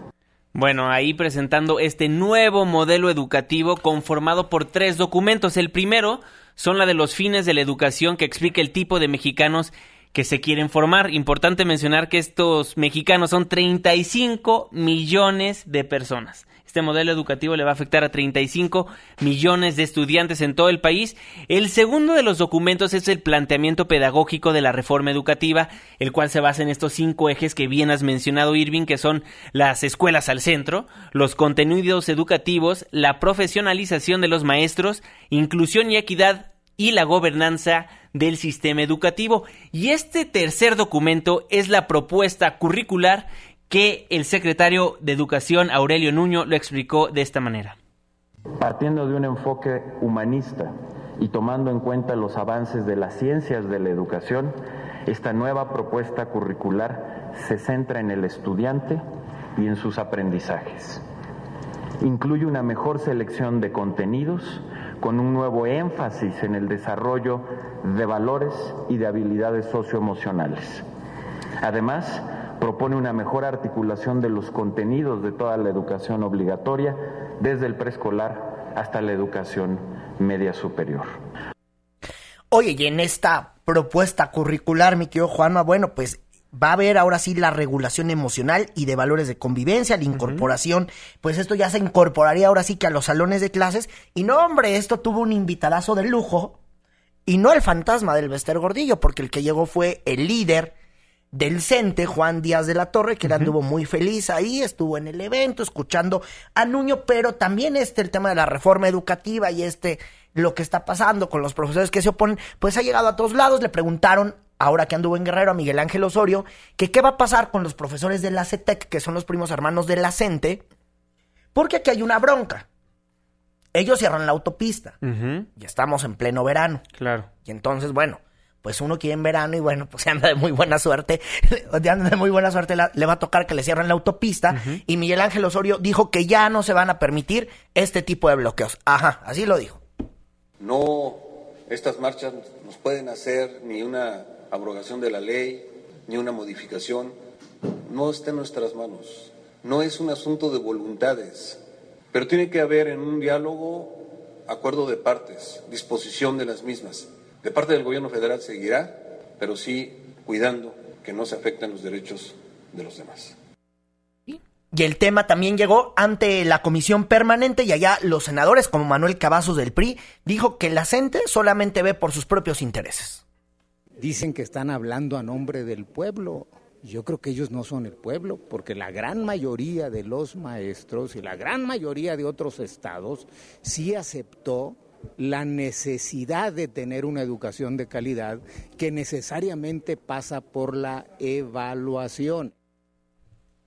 Bueno, ahí presentando este nuevo modelo educativo conformado por tres documentos. El primero son la de los fines de la educación que explica el tipo de mexicanos que se quieren formar. Importante mencionar que estos mexicanos son 35 millones de personas. Este modelo educativo le va a afectar a 35 millones de estudiantes en todo el país. El segundo de los documentos es el planteamiento pedagógico de la reforma educativa, el cual se basa en estos cinco ejes que bien has mencionado, Irving, que son las escuelas al centro, los contenidos educativos, la profesionalización de los maestros, inclusión y equidad y la gobernanza del sistema educativo. Y este tercer documento es la propuesta curricular que el secretario de Educación, Aurelio Nuño, lo explicó de esta manera. Partiendo de un enfoque humanista y tomando en cuenta los avances de las ciencias de la educación, esta nueva propuesta curricular se centra en el estudiante y en sus aprendizajes. Incluye una mejor selección de contenidos con un nuevo énfasis en el desarrollo de valores y de habilidades socioemocionales. Además, propone una mejor articulación de los contenidos de toda la educación obligatoria, desde el preescolar hasta la educación media superior. Oye, y en esta propuesta curricular, mi querido Juanma, bueno, pues va a haber ahora sí la regulación emocional y de valores de convivencia, la incorporación, pues esto ya se incorporaría ahora sí que a los salones de clases. Y no, hombre, esto tuvo un invitadazo de lujo y no el fantasma del Bester Gordillo, porque el que llegó fue el líder del CENTE, Juan Díaz de la Torre, que él anduvo muy feliz ahí, estuvo en el evento escuchando a Nuño, pero también este el tema de la reforma educativa y este lo que está pasando con los profesores que se oponen, pues ha llegado a todos lados, le preguntaron ahora que anduvo en Guerrero a Miguel Ángel Osorio, que qué va a pasar con los profesores de la CETEC, que son los primos hermanos de la CENTE, porque aquí hay una bronca. Ellos cierran la autopista. Y estamos en pleno verano. Claro. Y entonces, bueno, pues uno quiere en verano y bueno, pues se anda de muy buena suerte. anda de muy buena suerte, la- le va a tocar que le cierren la autopista. Y Miguel Ángel Osorio dijo que ya no se van a permitir este tipo de bloqueos. Ajá, así lo dijo. No, estas marchas nos pueden hacer ni una abrogación de la ley, ni una modificación. No está en nuestras manos. No es un asunto de voluntades, pero tiene que haber en un diálogo acuerdo de partes, disposición de las mismas. De parte del gobierno federal seguirá, pero sí cuidando que no se afecten los derechos de los demás. Y el tema también llegó ante la comisión permanente y allá los senadores, como Manuel Cavazos del PRI, dijo que la CENTE solamente ve por sus propios intereses. Dicen que están hablando a nombre del pueblo. Yo creo que ellos no son el pueblo, porque la gran mayoría de los maestros y la gran mayoría de otros estados sí aceptó la necesidad de tener una educación de calidad que necesariamente pasa por la evaluación.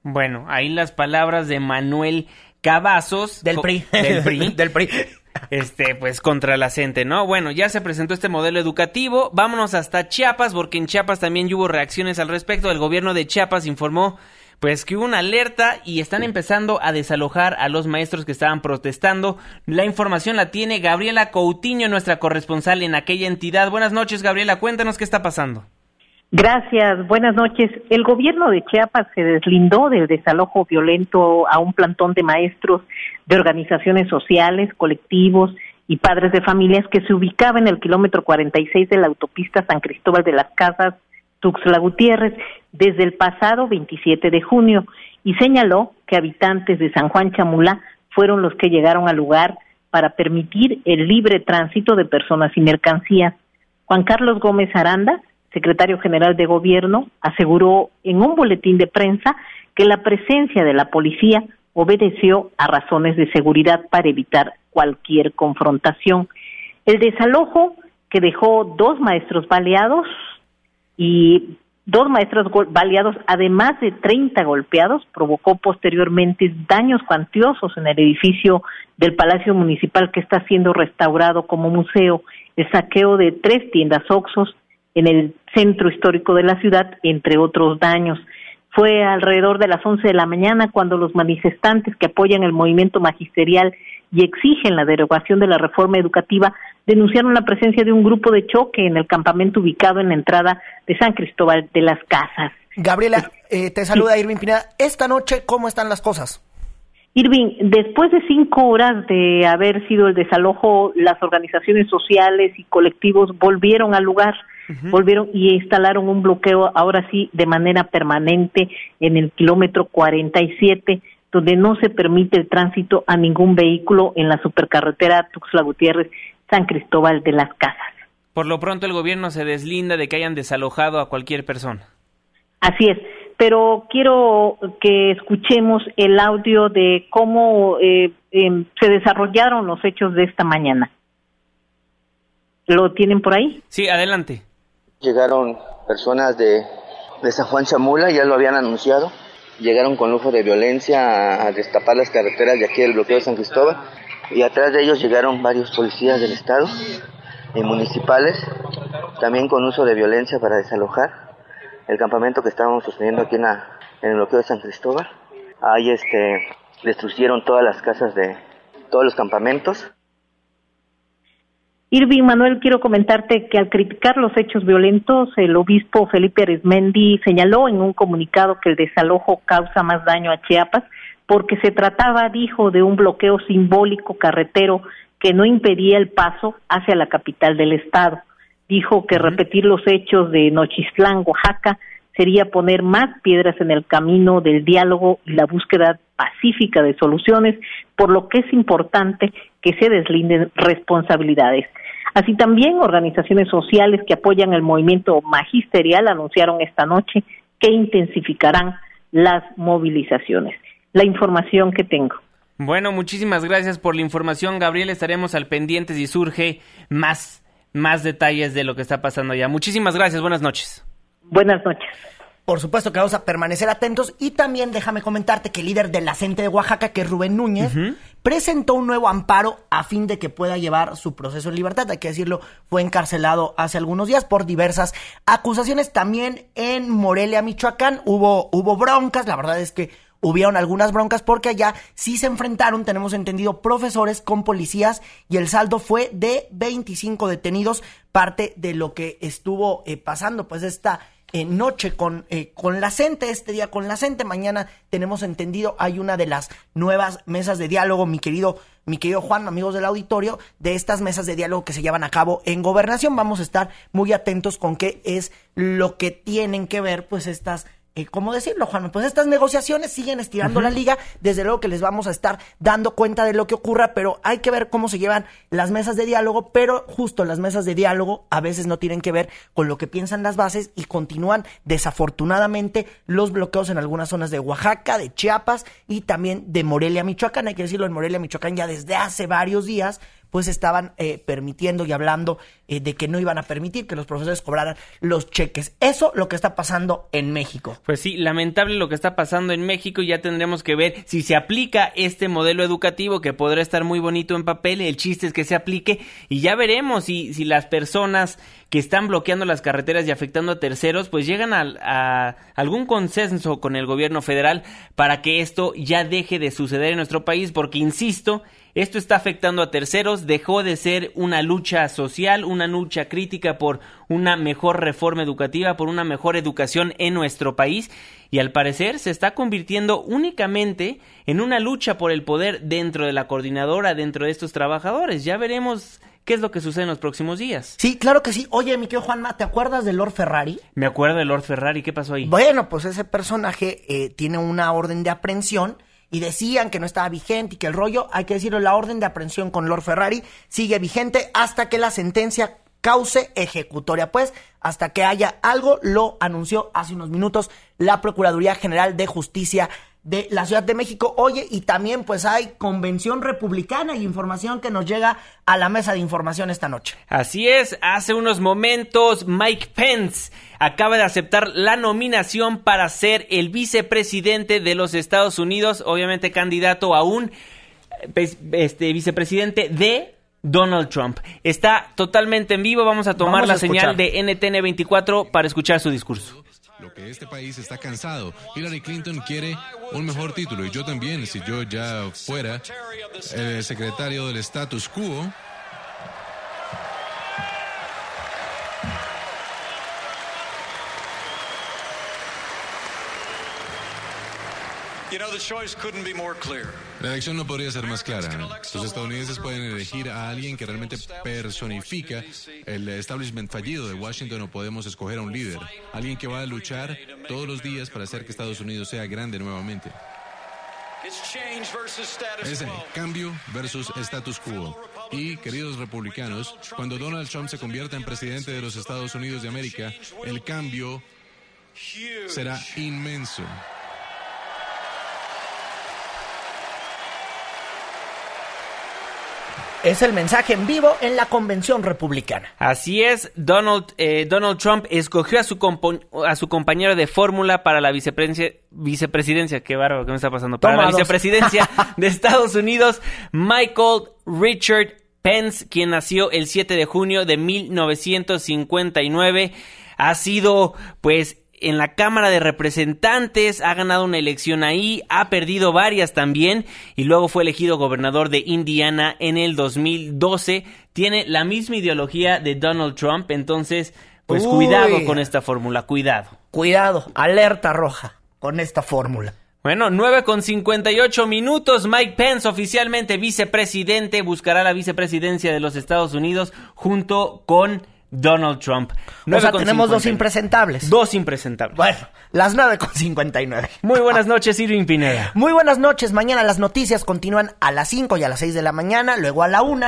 Bueno, ahí las palabras de Manuel Cavazos. Del PRI. Del PRI. del PRI. Este, pues contra la gente, ¿no? Bueno, ya se presentó este modelo educativo. Vámonos hasta Chiapas, porque en Chiapas también hubo reacciones al respecto. El gobierno de Chiapas informó pues que hubo una alerta y están empezando a desalojar a los maestros que estaban protestando. La información la tiene Gabriela Coutinho, nuestra corresponsal en aquella entidad. Buenas noches, Gabriela, cuéntanos qué está pasando. Gracias, buenas noches. El gobierno de Chiapas se deslindó del desalojo violento a un plantón de maestros de organizaciones sociales, colectivos y padres de familias que se ubicaba en el kilómetro 46 de la autopista San Cristóbal de las Casas, Tuxtla Gutiérrez, desde el pasado 27 de junio y señaló que habitantes de San Juan Chamula fueron los que llegaron al lugar para permitir el libre tránsito de personas y mercancías. Juan Carlos Gómez Aranda, secretario general de Gobierno, aseguró en un boletín de prensa que la presencia de la policía obedeció a razones de seguridad para evitar cualquier confrontación. El desalojo que dejó dos maestros baleados y dos maestros baleados, además de 30 golpeados, provocó posteriormente daños cuantiosos en el edificio del Palacio Municipal que está siendo restaurado como museo, el saqueo de tres tiendas Oxos en el centro histórico de la ciudad, entre otros daños. Fue alrededor de las 11 de la mañana cuando los manifestantes que apoyan el movimiento magisterial y exigen la derogación de la reforma educativa denunciaron la presencia de un grupo de choque en el campamento ubicado en la entrada de San Cristóbal de las Casas. Gabriela, eh, te saluda Irving Pineda. Esta noche, ¿cómo están las cosas? Irving, después de cinco horas de haber sido el desalojo, las organizaciones sociales y colectivos volvieron al lugar, volvieron y instalaron un bloqueo, ahora sí, de manera permanente en el kilómetro 47, donde no se permite el tránsito a ningún vehículo en la supercarretera Tuxtla Gutiérrez, San Cristóbal de las Casas. Por lo pronto, el gobierno se deslinda de que hayan desalojado a cualquier persona. Así es pero quiero que escuchemos el audio de cómo eh, em, se desarrollaron los hechos de esta mañana. ¿Lo tienen por ahí? Sí, adelante. Llegaron personas de, de San Juan Chamula, ya lo habían anunciado. Llegaron con lujo de violencia a, destapar las carreteras de aquí del bloqueo de San Cristóbal. Y atrás de ellos llegaron varios policías del Estado y municipales, también con uso de violencia para desalojar el campamento que estábamos sosteniendo aquí en, la, en el bloqueo de San Cristóbal. Ahí este, destruyeron todas las casas de todos los campamentos. Irving Manuel, quiero comentarte que al criticar los hechos violentos, el obispo Felipe Arizmendi señaló en un comunicado que el desalojo causa más daño a Chiapas porque se trataba, dijo, de un bloqueo simbólico carretero que no impedía el paso hacia la capital del estado dijo que repetir los hechos de Nochistlán, Oaxaca, sería poner más piedras en el camino del diálogo y la búsqueda pacífica de soluciones, por lo que es importante que se deslinden responsabilidades. Así también organizaciones sociales que apoyan el movimiento magisterial anunciaron esta noche que intensificarán las movilizaciones. La información que tengo. Bueno, muchísimas gracias por la información, Gabriel. Estaremos al pendiente si surge más más detalles de lo que está pasando allá. Muchísimas gracias, buenas noches. Buenas noches. Por supuesto que vamos a permanecer atentos y también déjame comentarte que el líder de la CENTE de Oaxaca, que es Rubén Núñez, presentó un nuevo amparo a fin de que pueda llevar su proceso en libertad. Hay que decirlo, fue encarcelado hace algunos días por diversas acusaciones. También en Morelia, Michoacán, hubo, hubo broncas. La verdad es que hubieron algunas broncas porque allá sí se enfrentaron, tenemos entendido, profesores con policías y el saldo fue de 25 detenidos, parte de lo que estuvo eh, pasando, pues esta eh, noche con, eh, con la CENTE, este día con la CENTE, mañana tenemos entendido, hay una de las nuevas mesas de diálogo, mi querido, mi querido Juan, amigos del auditorio, de estas mesas de diálogo que se llevan a cabo en gobernación, vamos a estar muy atentos con qué es lo que tienen que ver, pues estas eh, ¿cómo decirlo, Juan? Pues estas negociaciones siguen estirando la liga. Desde luego que les vamos a estar dando cuenta de lo que ocurra, pero hay que ver cómo se llevan las mesas de diálogo. Pero justo las mesas de diálogo a veces no tienen que ver con lo que piensan las bases y continúan desafortunadamente los bloqueos en algunas zonas de Oaxaca, de Chiapas y también de Morelia, Michoacán. Hay que decirlo, en Morelia, Michoacán ya desde hace varios días pues estaban eh, permitiendo y hablando eh, de que no iban a permitir que los profesores cobraran los cheques. Eso lo que está pasando en México. Pues sí, lamentable lo que está pasando en México y ya tendremos que ver si se aplica este modelo educativo que podrá estar muy bonito en papel, el chiste es que se aplique y ya veremos si, si las personas que están bloqueando las carreteras y afectando a terceros, pues llegan a, a, algún consenso con el gobierno federal para que esto ya deje de suceder en nuestro país, porque insisto, esto está afectando a terceros, dejó de ser una lucha social, una lucha crítica por una mejor reforma educativa, por una mejor educación en nuestro país y al parecer se está convirtiendo únicamente en una lucha por el poder dentro de la coordinadora, dentro de estos trabajadores. Ya veremos qué es lo que sucede en los próximos días. Sí, claro que sí. Oye, mi querido Juanma, ¿te acuerdas de Lord Ferrari? Me acuerdo de Lord Ferrari, ¿qué pasó ahí? Bueno, pues ese personaje eh, tiene una orden de aprehensión y decían que no estaba vigente y que el rollo, hay que decirlo, la orden de aprehensión con Lord Ferrari sigue vigente hasta que la sentencia cause ejecutoria, pues hasta que haya algo, lo anunció hace unos minutos la Procuraduría General de Justicia de la Ciudad de México. Oye, y también pues hay convención republicana y información que nos llega a la mesa de información esta noche. Así es, hace unos momentos Mike Pence acaba de aceptar la nominación para ser el vicepresidente de los Estados Unidos, obviamente candidato a un este, vicepresidente de Donald Trump. Está totalmente en vivo, vamos a tomar vamos la señal de NTN 24 para escuchar su discurso lo que este país está cansado. Hillary Clinton quiere un mejor título y yo también, si yo ya fuera el secretario del status quo. La elección no podría ser más clara. Los estadounidenses pueden elegir a alguien que realmente personifica el establishment fallido de Washington o podemos escoger a un líder, alguien que va a luchar todos los días para hacer que Estados Unidos sea grande nuevamente. Es cambio versus status quo. Y, queridos republicanos, cuando Donald Trump se convierta en presidente de los Estados Unidos de América, el cambio será inmenso. Es el mensaje en vivo en la convención republicana. Así es, Donald, eh, Donald Trump escogió a su, a su compañero de fórmula para la vicepresidencia, vicepresidencia, qué bárbaro, ¿qué me está pasando? Para la vicepresidencia de Estados Unidos, Michael Richard Pence, quien nació el 7 de junio de 1959, ha sido pues en la Cámara de Representantes, ha ganado una elección ahí, ha perdido varias también y luego fue elegido gobernador de Indiana en el 2012. Tiene la misma ideología de Donald Trump, entonces, pues cuidado con esta fórmula, cuidado. Cuidado, alerta roja con esta fórmula. Bueno, 9 con 58 minutos. Mike Pence, oficialmente vicepresidente, buscará la vicepresidencia de los Estados Unidos junto con Donald Trump. O sea, tenemos dos impresentables. Dos impresentables. Bueno, las 9 con 59. Muy buenas noches, Irving Pineda. Muy buenas noches. Mañana las noticias continúan a las 5 y a las 6 de la mañana, luego a la 1,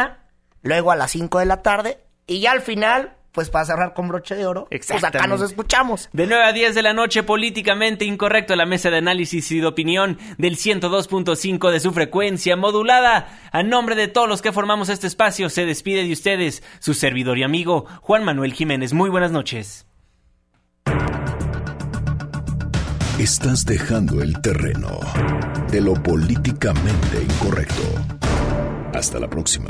luego a las 5 de la tarde y ya al final pues para cerrar con broche de oro, pues acá nos escuchamos. De 9 a 10 de la noche, políticamente incorrecto, la mesa de análisis y de opinión del 102.5 de su frecuencia modulada. A nombre de todos los que formamos este espacio, se despide de ustedes su servidor y amigo Juan Manuel Jiménez. Muy buenas noches. Estás dejando el terreno de lo políticamente incorrecto. Hasta la próxima.